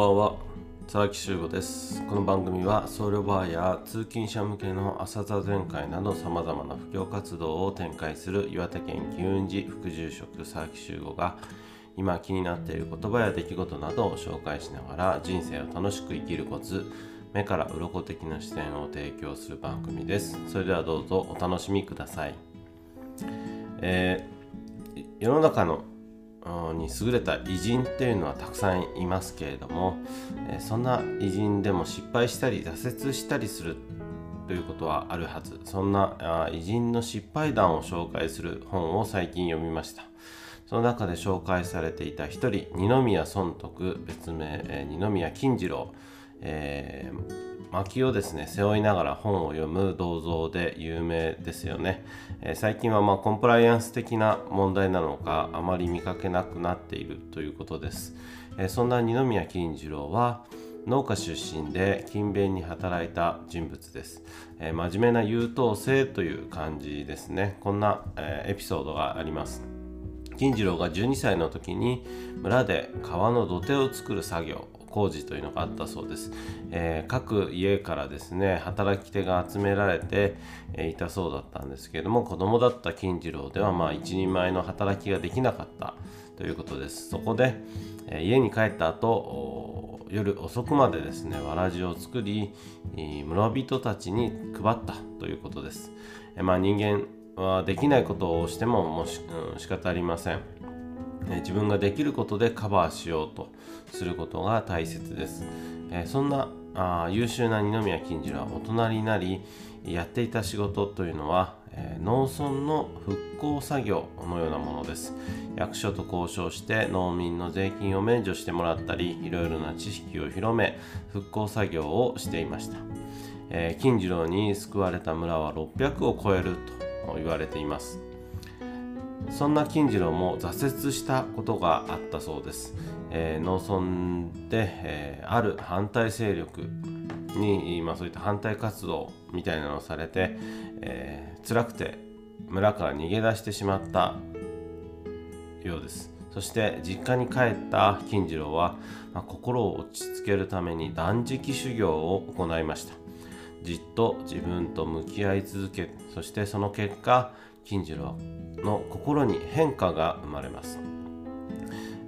ばんは。佐々木修吾です。この番組は僧侶バーや通勤者向けの朝座全会などさまざまな布教活動を展開する岩手県機運寺副住職佐々木修吾が今気になっている言葉や出来事などを紹介しながら人生を楽しく生きるコツ目から鱗的な視点を提供する番組です。それではどうぞお楽しみください、えー、世の中のに優れた偉人っていうのはたくさんいますけれども、そんな偉人でも失敗したり挫折したりするということはあるはず。そんな偉人の失敗談を紹介する本を最近読みました。その中で紹介されていた一人二宮尊徳別名、二宮金次郎、えー薪をですね背負いながら本を読む銅像で有名ですよね、えー、最近はまコンプライアンス的な問題なのかあまり見かけなくなっているということです、えー、そんな二宮金次郎は農家出身で勤勉に働いた人物です、えー、真面目な優等生という感じですね。こんな、えエピソードがあります。金次郎が12歳の時に村で川の土手を作る作業工事というのがあったそうです、えー、各家からですね働き手が集められて、いたそうだったんですけれども子供だった金次郎ではまあ一人前の働きができなかったということです。そこで、え家に帰った後夜遅くまでですねわらじを作り村人たちに配ったということです、えまあ、人間はできないことをしてももし、うん、仕方ありません。自分ができることでカバーしようとすることが大切です。えそんなあ優秀な二宮金次郎は大人になりやっていた仕事というのは、え、農村の復興作業のようなものです。役所と交渉して農民の税金を免除してもらったりいろいろな知識を広め復興作業をしていました、え、金次郎に救われた村は600を超えると言われています。そんな金次郎も挫折したことがあったそうです、えー、農村で、えー、ある反対勢力に、ま、そういった反対活動みたいなのをされて、えー、辛くて村から逃げ出してしまったようです。そして実家に帰った金次郎は、まあ、心を落ち着けるために断食修行を行いました。じっと自分と向き合い続けそしてその結果金次郎の心に変化が生まれます、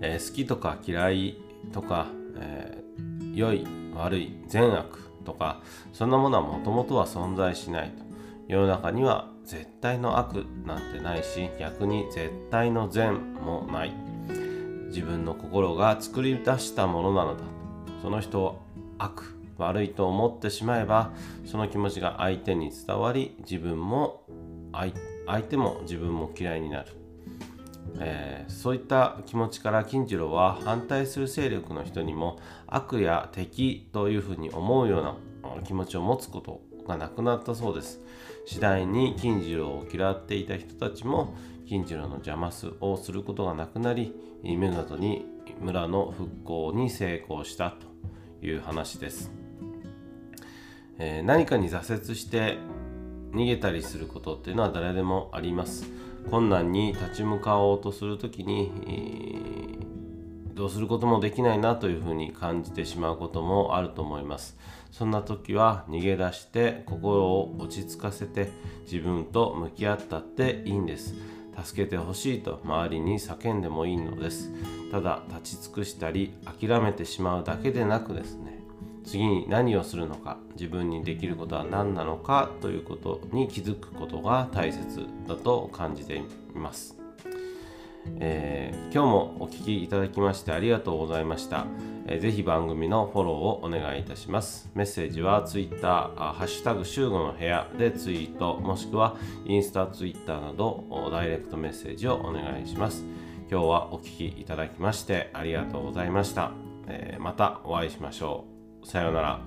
えー、好きとか嫌いとか、えー、良い悪い善悪とかそんなものはもともとは存在しないと。世の中には絶対の悪なんてないし逆に絶対の善もない。自分の心が作り出したものなのだ。その人を悪悪いと思ってしまえばその気持ちが相手に伝わり自分も相相手も自分も嫌いになる、えー、そういった気持ちから金次郎は反対する勢力の人にも悪や敵というふうに思うような気持ちを持つことがなくなったそうです。次第に金次郎を嫌っていた人たちも金次郎の邪魔をすることがなくなり見事に村の復興に成功したという話です、えー、何かに挫折して逃げたりすることっていうのは誰でもあります。困難に立ち向かおうとする時に、どうすることもできないなというふうに感じてしまうこともあると思います。そんな時は逃げ出して心を落ち着かせて自分と向き合ったっていいんです。助けてほしいと周りに叫んでもいいのです。ただ立ち尽くしたり諦めてしまうだけでなくですね次に何をするのか自分にできることは何なのかということに気づくことが大切だと感じています、えー、今日もお聴きいただきましてありがとうございました、えー、ぜひ番組のフォローをお願いいたします。メッセージは Twitter「ハッシュタグ集合の部屋」でツイートもしくはインスタ、ツイッターなどダイレクトメッセージをお願いします。今日はお聴きいただきましてありがとうございました、えー、またお会いしましょう。さようなら。